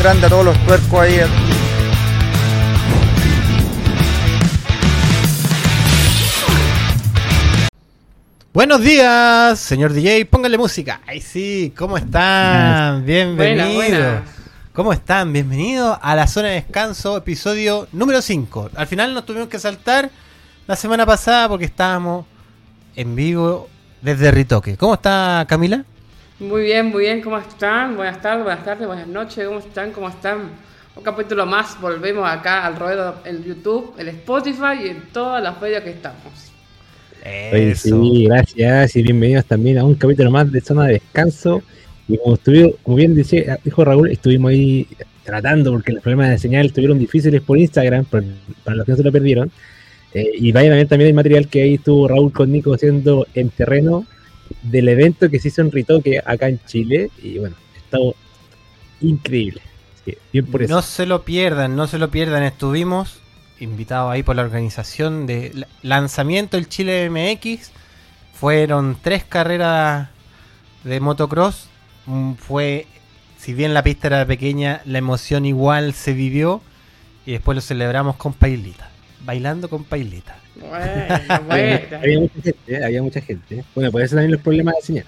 grande a todos los tuercos ahí. Buenos días, señor DJ, póngale música. Ay, sí, ¿cómo están? Bienvenidos. Buena, buena. ¿Cómo están? Bienvenidos a la zona de descanso, episodio número 5. Al final nos tuvimos que saltar la semana pasada porque estábamos en vivo desde Ritoque. ¿Cómo está Camila? Muy bien, muy bien, ¿cómo están? Buenas tardes, buenas tardes, buenas noches, ¿cómo están? ¿Cómo están? Un capítulo más, volvemos acá al ruedo en YouTube, en Spotify y en todas las medios que estamos. Oye, sí, gracias y bienvenidos también a un capítulo más de Zona de Descanso. Y como, estuvo, como bien dice, dijo Raúl, estuvimos ahí tratando porque los problemas de señal estuvieron difíciles por Instagram, por- para los que no se lo perdieron. Eh, y vayan a ver también el material que ahí estuvo Raúl con Nico haciendo en terreno del evento que se hizo en Ritoque acá en Chile. Y bueno, estado increíble. Bien por eso. No se lo pierdan, no se lo pierdan. Estuvimos invitados ahí por la organización de la- lanzamiento del Chile MX. Fueron tres carreras de motocross. Fue, si bien la pista era pequeña, la emoción igual se vivió. Y después lo celebramos con Pailita. Bailando con Pailita. Bueno, había, bueno. había mucha gente, ¿eh? había mucha gente. Bueno, por eso también los problemas de señal.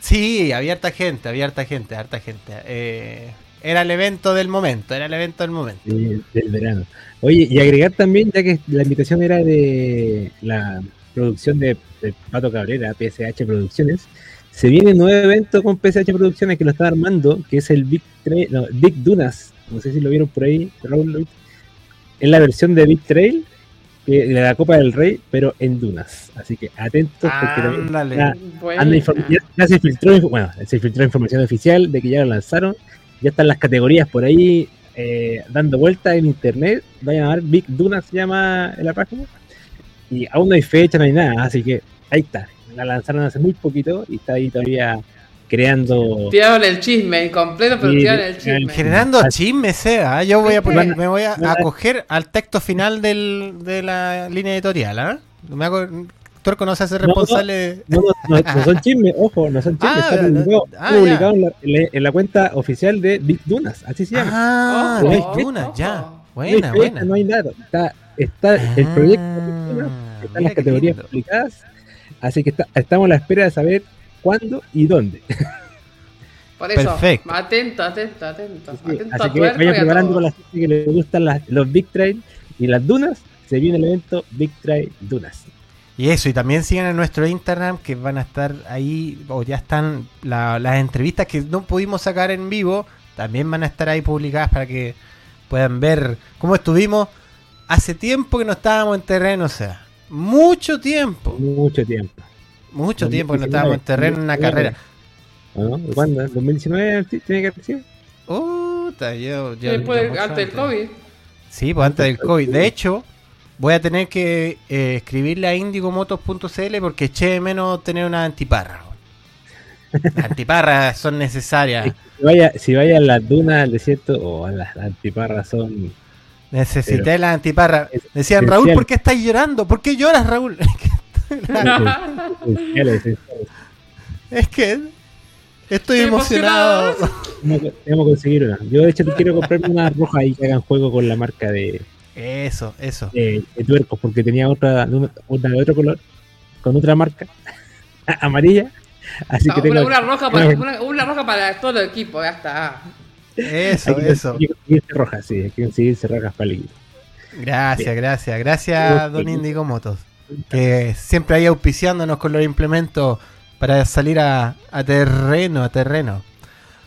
Sí, había harta gente, había harta gente, harta gente. Eh, era el evento del momento, era el evento del momento. Sí, del verano. Oye, y agregar también, ya que la invitación era de la producción de, de Pato Cabrera, PSH Producciones, se viene un nuevo evento con PSH Producciones que lo está armando, que es el Big, no, Big Dunas. No sé si lo vieron por ahí, Raúl. Es la versión de Big Trail, de la Copa del Rey, pero en Dunas. Así que atentos, porque ya-. Anda ya, ya se filtró, bueno, se filtró información oficial de que ya lo lanzaron. Ya están las categorías por ahí eh, dando vueltas en internet. Vayan a ver, Big Duna se llama en la página. Y aún no hay fecha, no hay nada, así que ahí está. La lanzaron hace muy poquito y está ahí todavía creando. Tiraron el chisme incompleto, pero Sí, tiraron el chisme. Generando chisme sea, ¿ah? yo voy a poner, me voy a acoger al texto final del, de la línea editorial, ¿ah? Me hago, Tuerco no se hace No, no. responsable No, no, no, no son chismes, ojo, no son chismes. Ah, está publicado, ah, está publicado en, la, en la- en la cuenta oficial de Big Dunas, así se llama. Ah, Ojo, Big ojo, Duna, ojo. ya. no Buena, fecha, buena. no hay nada. Está, está el proyecto Dunas, Ah, están las categorías lindo. publicadas, así que está- estamos a la espera de saber cuándo y dónde. Por eso, Perfecto. atento, atento, atento. atento así a que vayan preparando con la gente que les gustan las- los Big Trail y las dunas. Se viene el evento Big Trail Dunas. Y eso, y también sigan en nuestro Instagram que van a estar ahí, o ya están la- las entrevistas que no pudimos sacar en vivo, también van a estar ahí publicadas para que puedan ver cómo estuvimos hace tiempo que no estábamos en terreno, o sea, mucho tiempo, Mucho tiempo. Mucho tiempo que no estábamos en terreno en una carrera. ¿No? ¿Cuándo? ¿En ¿2019 tiene que haber sido? Puta, yo, yo- Después, antes del COVID. Sí, pues antes del COVID. De hecho, voy a tener que eh, escribirle a indigomotos.cl porque eché de menos tener una antiparra. Las antiparras son necesarias. Si vaya, si vaya a las dunas del desierto o las antiparras son. Necesité la antiparra. es Decían. Raúl, ¿por qué estás llorando? ¿Por qué lloras, Raúl? es que estoy Estoy emocionado. emocionado. Tenemos que- conseguir una. Yo, de hecho, quiero comprarme una roja ahí que hagan juego con la marca de, Eso, eso. de, de tuercos, porque tenía otra, de una, una de otro color, con otra marca, amarilla. Así que No, tengo una, una roja para, tengo- una, una roja para todo el equipo, ya está. Eso, hay que eso. conseguirse rojas, sí, hay que conseguirse rojas para el equipo. Gracias, gracias. Gracias, Don Indigo Motos. Que siempre ahí auspiciándonos con los implementos para salir a, a terreno, a terreno.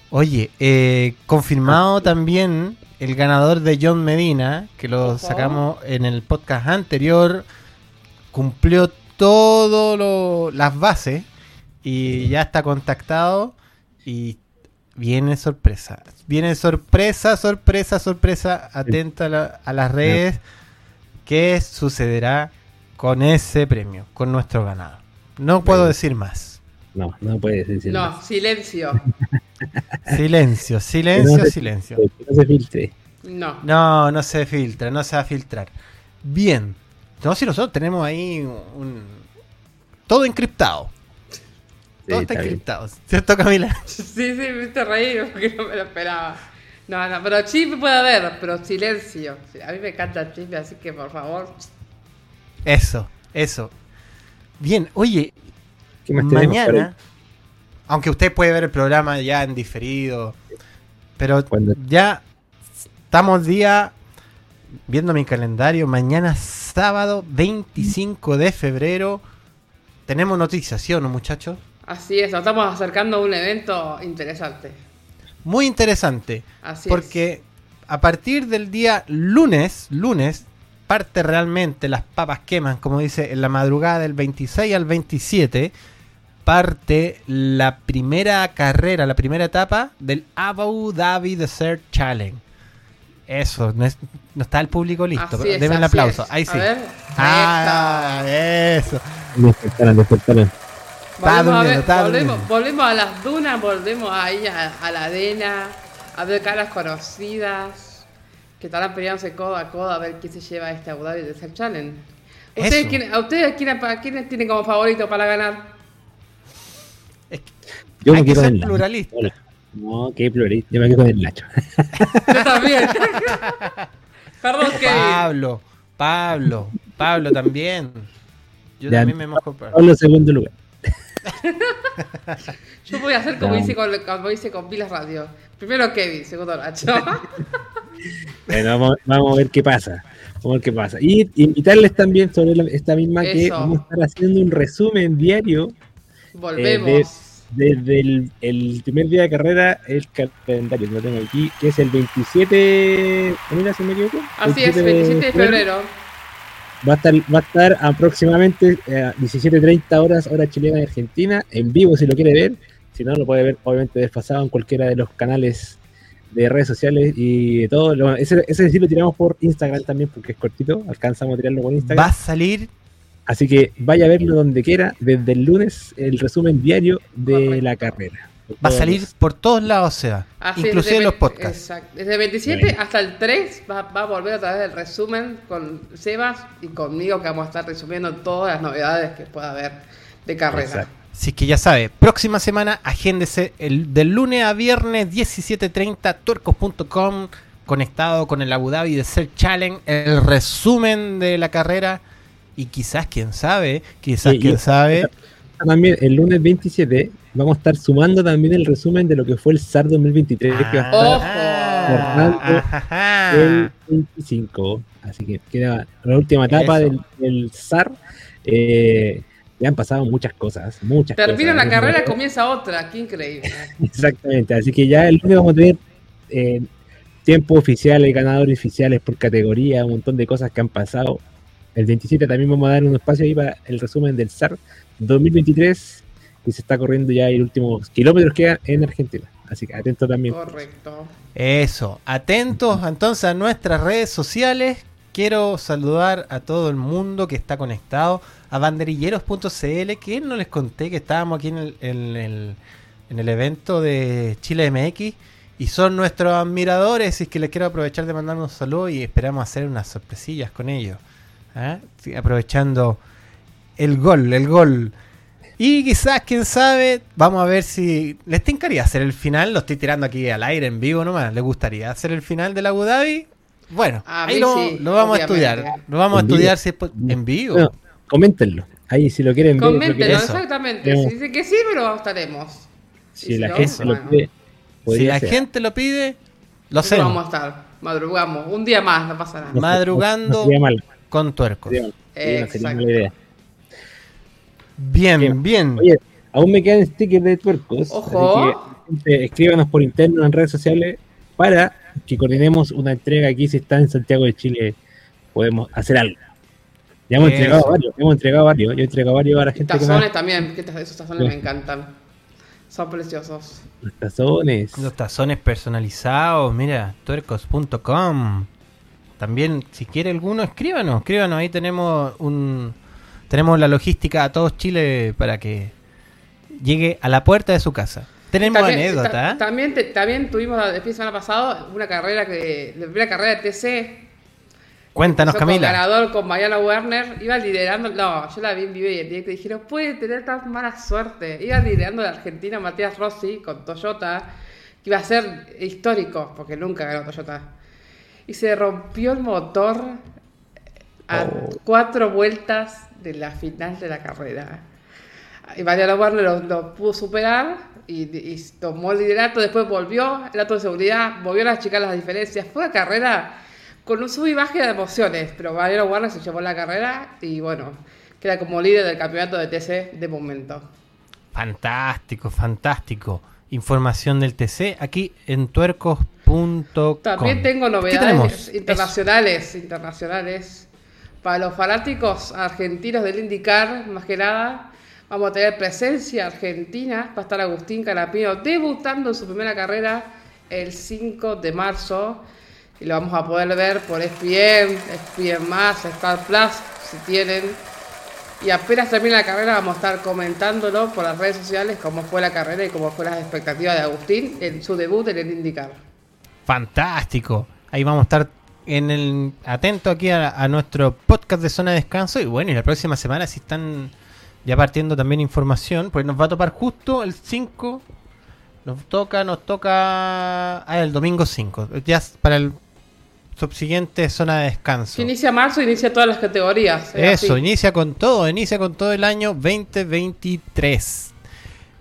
Oye, eh, confirmado también el ganador de John Medina, que lo sacamos en el podcast anterior, cumplió todas las bases y ya está contactado y viene sorpresa. Viene sorpresa, sorpresa, sorpresa. Atenta a, la- a las redes. ¿Qué sucederá con ese premio, con nuestro ganado? No puedo Bueno. decir más. No, no puedes decir No, más. silencio. Silencio, Que silencio, no se silencio. filtre, que no se filtre. No. No, no se filtra, no se va a filtrar. Bien. No, si nosotros tenemos ahí un... Todo encriptado. Todo está encriptado, ¿cierto, Camila? Sí, sí, me viste reír porque no me lo esperaba. No, no, pero chisme puede haber, pero silencio. A mí me encanta el chisme, así que por favor. Eso, eso. Bien, oye, ¿Qué más tenemos, mañana, aunque usted puede ver el programa ya en diferido, pero ya estamos día, viendo mi calendario, mañana sábado 25 de febrero, tenemos noticias, ¿sí o no, muchachos? Así es, nos estamos acercando a un evento interesante. Muy interesante, Así porque a partir del día lunes, lunes, parte realmente las papas queman, como dice, en la madrugada del 26 al 27, parte la primera carrera, la primera etapa del Abu Dhabi Desert Challenge. Eso, no, es- no está el público listo. Así pero es, Denme el aplauso. es. Ahí A sí. ver, Ah, ahí está. eso. Despertaron, despertaron. Volvemos, a durmiendo, volvemos a las dunas, volvemos ahí a, a la arena, a ver caras conocidas que estarán peleándose codo a codo a ver quién se lleva este Abu Dhabi Desert Challenge. ¿Ustedes, quién- ¿A ustedes quién, quiénes tienen como favorito para ganar? Es que Yo Hay me que quedo ser pluralista. Hola. No, qué pluralista. Yo me quedo el Nacho. Yo también. Perdón, Kevin. Pablo, Pablo, Pablo también. Yo Ya. también me mojo Pablo, segundo lugar. Yo voy a hacer como hice con, como hice con Pilas Radio. Primero Kevin, segundo Nacho. Bueno, vamos, vamos a ver qué pasa. Vamos a ver qué pasa. Y invitarles también sobre la- esta misma que vamos a estar haciendo un resumen diario Volvemos. desde el, el primer día de carrera, el calendario, lo tengo aquí, que es el 27, mira si me equivoco. Así es, 27 de febrero. Va a estar, va a estar aproximadamente eh, 17.30 horas, hora chilena y argentina, en vivo si lo quiere ver. Si no, lo puede ver obviamente desfasado en cualquiera de los canales de redes sociales y de todo. Lo- ese, ese sí lo tiramos por Instagram también porque es cortito, alcanzamos a tirarlo por Va Instagram. a salir Así que vaya a verlo donde quiera, desde el lunes, el resumen diario de Correcto. la carrera. Va a salir por todos lados, o sea, Así es, inclusive desde los podcasts. Exacto. Desde el 27 Bueno. hasta el 3 va, va a volver a través del resumen con Sebas y conmigo que vamos a estar resumiendo todas las novedades que pueda haber de carrera. Exacto. Así que ya sabe, próxima semana, agéndese el, del lunes a viernes 17.30, tuercos.com, conectado con el Abu Dhabi Desert Challenge, el resumen de la carrera y quizás, quién sabe, quizás, Sí, quién sabe, También el lunes 27 vamos a estar sumando también el resumen de lo que fue el SAR 2023 que va a estar Ojo. Ah, ajá. el 25. Así que queda la última etapa Eso. del, del SAR. Eh, ya han pasado muchas cosas, muchas Termina cosas. la carrera, comienza otra. Qué increíble. Exactamente, así que ya el lunes vamos a tener eh, tiempo oficiales, ganadores oficiales por categoría, un montón de cosas que han pasado. El 27 también vamos a dar un espacio ahí para el resumen del SAR 2023, que se está corriendo ya el último kilómetros que en Argentina. Así que atento también. Correcto. Eso, atentos entonces a nuestras redes sociales. Quiero saludar a todo el mundo que está conectado, a banderilleros.cl, que no les conté que estábamos aquí en el, en el- en el evento de Chile MX y son nuestros admiradores y que les quiero aprovechar de mandar un saludo y esperamos hacer unas sorpresillas con ellos. ¿ah? Aprovechando el gol, el gol. Y quizás, quién sabe, vamos a ver si les tincaría hacer el final. Lo estoy tirando aquí al aire en vivo nomás. ¿Les gustaría hacer el final del Abu Dhabi? Bueno, A ahí lo, sí, lo vamos obviamente. a estudiar. Lo vamos a estudiar si es po- en vivo. Bueno, coméntenlo. Ahí si lo quieren ver. lo Coméntenos, quieren- Eso. exactamente. Tenemos- Si dicen que sí, pero estaremos. Y Si la no, gente lo pide, si la gente lo pide, lo hacemos. vamos a estar. Madrugamos. Un día más, no pasa nada. No- Madrugando no con tuercos. no Exacto. Bien, Bien. bien. Oye, aún me quedan stickers de tuercos. Ojo. así que, escríbanos por interno en redes sociales para que coordinemos una entrega aquí. Si está en Santiago de Chile, podemos hacer algo. Ya hemos Eso. entregado varios, hemos entregado varios. Yo he entregado varios a la gente que tazones me también, que esos tazones Sí. me encantan. Son preciosos. los tazones. Los tazones personalizados, mira, tuercos.com. También, si quiere alguno, escríbanos, escríbanos. Ahí tenemos un tenemos la logística a todos Chile para que llegue a la puerta de su casa. Tenemos También, anécdota, ta- ¿eh? también, te- también tuvimos fin de semana pasado una carrera que, la primera carrera de TC. Cuéntanos, con Camila. ganador con Mariano Werner, iba liderando, no, yo la vi en vivo y en directo y dije, no puede tener tan mala suerte. Iba liderando la Argentina Matías Rossi con Toyota, que iba a ser histórico, porque nunca ganó Toyota. Y se rompió el motor a Oh. cuatro vueltas de la final de la carrera. Y Mariano Werner lo, lo pudo superar y, y tomó el liderato, después volvió el auto de seguridad, volvió a achicar las diferencias. Fue una carrera con un sub y baje de emociones, pero Mariano Werner se llevó la carrera y bueno, queda como líder del campeonato de TC de momento. Fantástico, fantástico. Información del TC aquí en tuercos.com. También tengo novedades internacionales, internacionales. Para los fanáticos argentinos del IndyCar, más que nada, vamos a tener presencia argentina. Va a estar Agustín Canapino debutando en su primera carrera el 5 de marzo. Y lo vamos a poder ver por ESPN, ESPN+, Star Plus, si tienen. Y apenas termine la carrera vamos a estar comentándolo por las redes sociales, cómo fue la carrera y cómo fue las expectativas de Agustín en su debut en el IndyCar. Fantástico. Ahí vamos a estar en el atento aquí a, a nuestro podcast de zona de descanso. Y bueno, y la próxima semana si están ya partiendo también información, pues nos va a topar justo el 5. Nos toca, nos toca ah, el domingo 5. Ya para el subsiguiente zona de descanso. Si inicia marzo, inicia todas las categorías. es Eso, así. inicia con todo, inicia con todo el año 2023.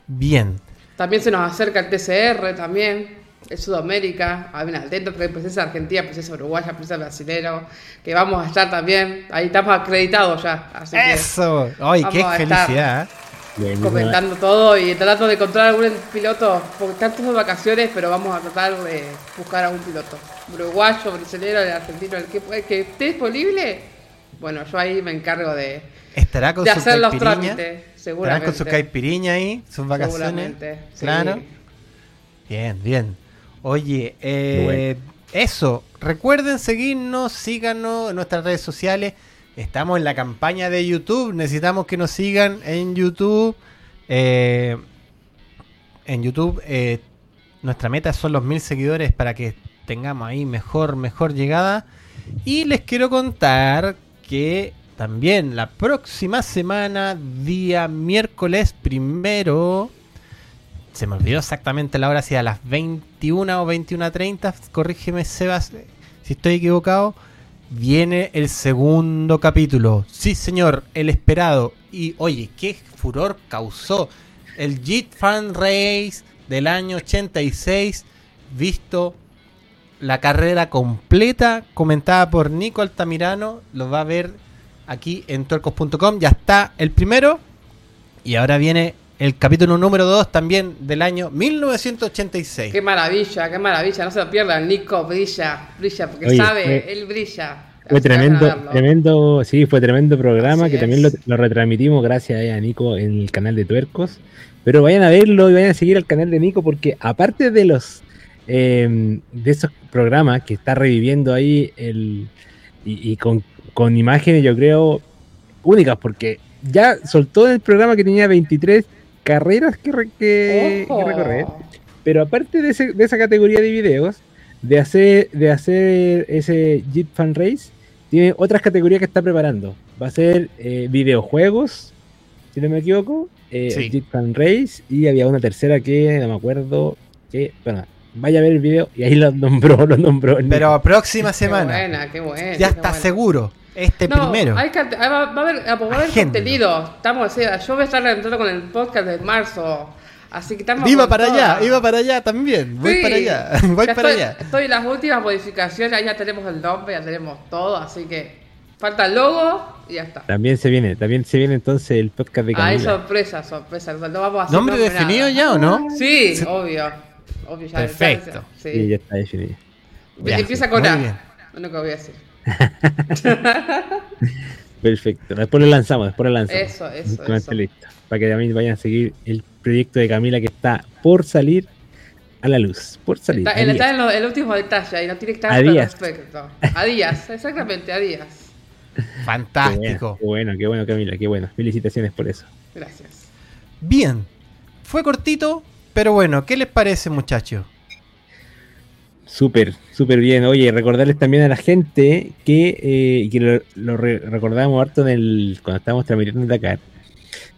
Bien. También se nos acerca el TCR, también, el Sudamérica. Hay una porque hay presencia argentina, presencia uruguaya, presencia brasilero, que vamos a estar también. Ahí estamos acreditados ya. Así que Eso. Ay, qué vamos a estar. felicidad. ¿eh? Bien, comentando todo y tratando de encontrar algún piloto, porque están todos de vacaciones, pero vamos a tratar de buscar a un piloto. Uruguayo, brasileño, el argentino, el que, el que esté disponible. Bueno, yo ahí me encargo de, Estará con de su hacer los trámites, Estarán seguramente. con su caipiriña ahí, sus vacaciones. Seguramente, sí. Claro. Bien, bien. Oye, eh, Bueno. eso. Recuerden seguirnos, síganos en nuestras redes sociales. Estamos en la campaña de YouTube. Necesitamos que nos sigan en YouTube. Eh, en YouTube, eh, nuestra meta son los mil seguidores para que tengamos ahí mejor, mejor llegada. Y les quiero contar que también la próxima semana, día miércoles primero, se me olvidó exactamente la hora, si a las 21 o 21.30, corrígeme Sebas si estoy equivocado, viene el segundo capítulo. Sí, señor, el esperado. Y oye, qué furor causó el JIT Fan Race del año 86, visto la carrera completa, comentada por Nico Altamirano, lo va a ver aquí en tuercos.com, ya está el primero, y ahora viene el capítulo número 2 también del año 1986. Qué maravilla, qué maravilla, no se lo pierdan. Nico brilla, brilla, porque Oye, sabe, fue- él brilla. Fue tremendo, tremendo, sí, fue tremendo programa Así que también lo, retransmitimos gracias eh, a Nico en el canal de Tuercos. Pero vayan a verlo y vayan a seguir al canal de Nico porque aparte de los eh, de esos programas que está reviviendo ahí el y, y con, con imágenes yo creo únicas porque ya soltó el programa que tenía 23 carreras que, re- que- que Ojo. recorrer. Pero aparte de, ese- de esa categoría de videos, de hacer, de hacer ese Jeep Fan Race, tiene otras categorías que está preparando. Va a ser eh, videojuegos, si no me equivoco, eh, Sí. Jeep Fan Race, y había una tercera que no me acuerdo, que, bueno, vaya a ver el video y ahí lo nombró, lo nombró. Pero próxima Qué semana, buena, qué buena. ya qué está buena. seguro, este No, primero. hay va, va a haber, va a haber Agéndenlo. contenido. Estamos, o sea, yo voy a estar entrando con el podcast de marzo. Así que estamos. Iba para allá, iba para allá también. Voy Sí. para allá, voy Ya para estoy, allá. Estoy en las últimas modificaciones, ahí ya tenemos el nombre, ya tenemos todo, así que falta el logo y ya está. También se viene, también se viene entonces el podcast de Hay Camila. sorpresa, sorpresa. No vamos a hacer ¿Nombre definido nada. ya o no? Sí, obvio. obvio ya, Perfecto. Sí, sí. ya está definido. Ya, Empieza con muy A. bien. Lo que voy a decir. Perfecto. Después lo lanzamos, después lo lanzamos. Eso, eso, esté eso. listo. Para que también vayan a seguir el proyecto de Camila que está por salir a la luz. Por salir. Está, está en lo- el último detalle y no tiene que estar A hasta días. perfecto. A días, exactamente, a días. Qué Fantástico. bueno, qué bueno, qué bueno, Camila, qué bueno. Felicitaciones por eso. Gracias. Bien, fue cortito, pero bueno, ¿qué les parece muchachos? Súper, súper bien. Oye, recordarles también a la gente que, eh, que lo, lo re- recordamos harto en el, cuando estábamos transmitiendo en Dakar.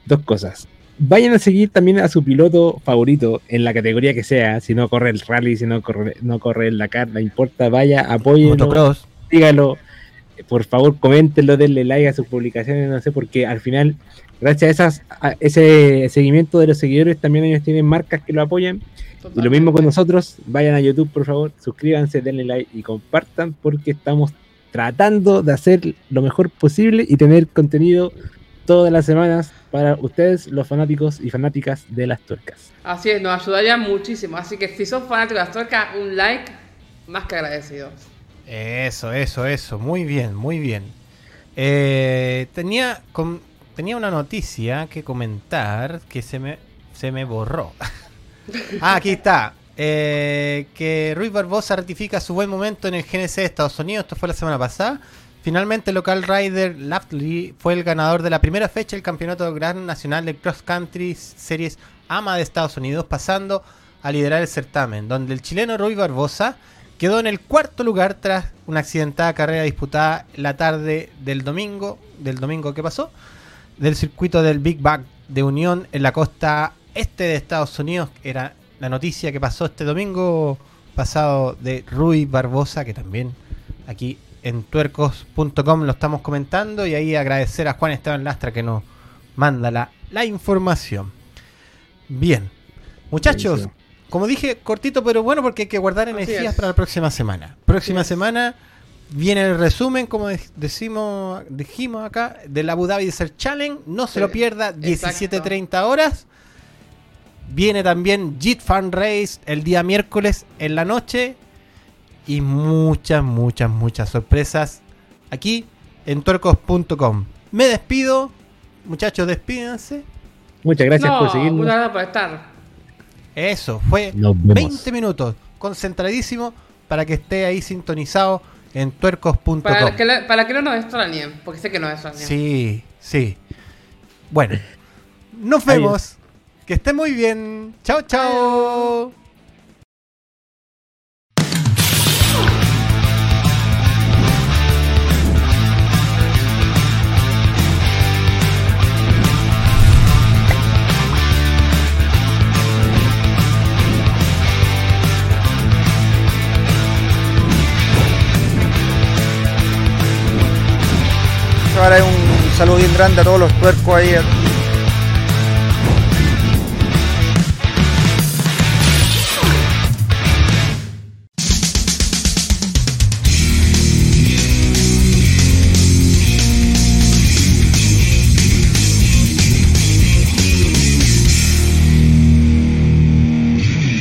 Dos cosas. Vayan a seguir también a su piloto favorito en la categoría que sea. Si no corre el rally, si no corre, no corre el Dakar, no importa. Vaya, Motocross. dígalo. Por favor, coméntenlo, denle like a sus publicaciones, no sé, porque al final, gracias a, esas, a ese seguimiento de los seguidores, también ellos tienen marcas que lo apoyan. Y lo mismo con nosotros, vayan a YouTube por favor, suscríbanse, denle like y compartan porque estamos tratando de hacer lo mejor posible y tener contenido todas las semanas para ustedes, los fanáticos y fanáticas de las tuercas. Así es, nos ayudaría muchísimo. Así que si sos fanático de las tuercas, un like más que agradecido. Eso, eso, eso. Muy bien, muy bien. Eh, tenía, tenía una noticia que comentar que se me, se me borró. ah, aquí está. Eh, que Ruiz Barbosa ratifica su buen momento en el GNC de Estados Unidos. Esto fue la semana pasada. Finalmente, el local rider Laftley fue el ganador de la primera fecha del Campeonato Gran Nacional de Cross Country Series AMA de Estados Unidos, pasando a liderar el certamen, donde el chileno Ruiz Barbosa quedó en el cuarto lugar tras una accidentada carrera disputada la tarde del domingo, del domingo que pasó, del circuito del Big Bang de Unión en la costa este de Estados Unidos. Era la noticia que pasó este domingo pasado de Rui Barbosa, que también aquí en tuercos.com lo estamos comentando. Y ahí agradecer a Juan Esteban Lastra que nos manda la, la información. Bien, muchachos. Como dije, cortito pero bueno porque hay que guardar energías para la próxima semana. Próxima Así es. semana viene el resumen, como de- decimos, dijimos acá, del Abu Dhabi Desert Challenge. No se lo pierda, 17.30 horas. Viene también JIT Fan Race el día miércoles en la noche. Y muchas, muchas, muchas sorpresas aquí en tuercos.com. Me despido. Muchachos, despídense. Muchas gracias no, por seguirnos. muchas gracias por estar. Eso, fue Nos vemos. 20 minutos. Concentradísimo para que esté ahí sintonizado en tuercos.com. Para que, para que no nos extrañen, porque sé que nos extrañan. Sí, sí. Bueno, nos Adiós. vemos. Que esté muy bien. Chao, chao. Saludo bien grande a todos los tuercos ahí,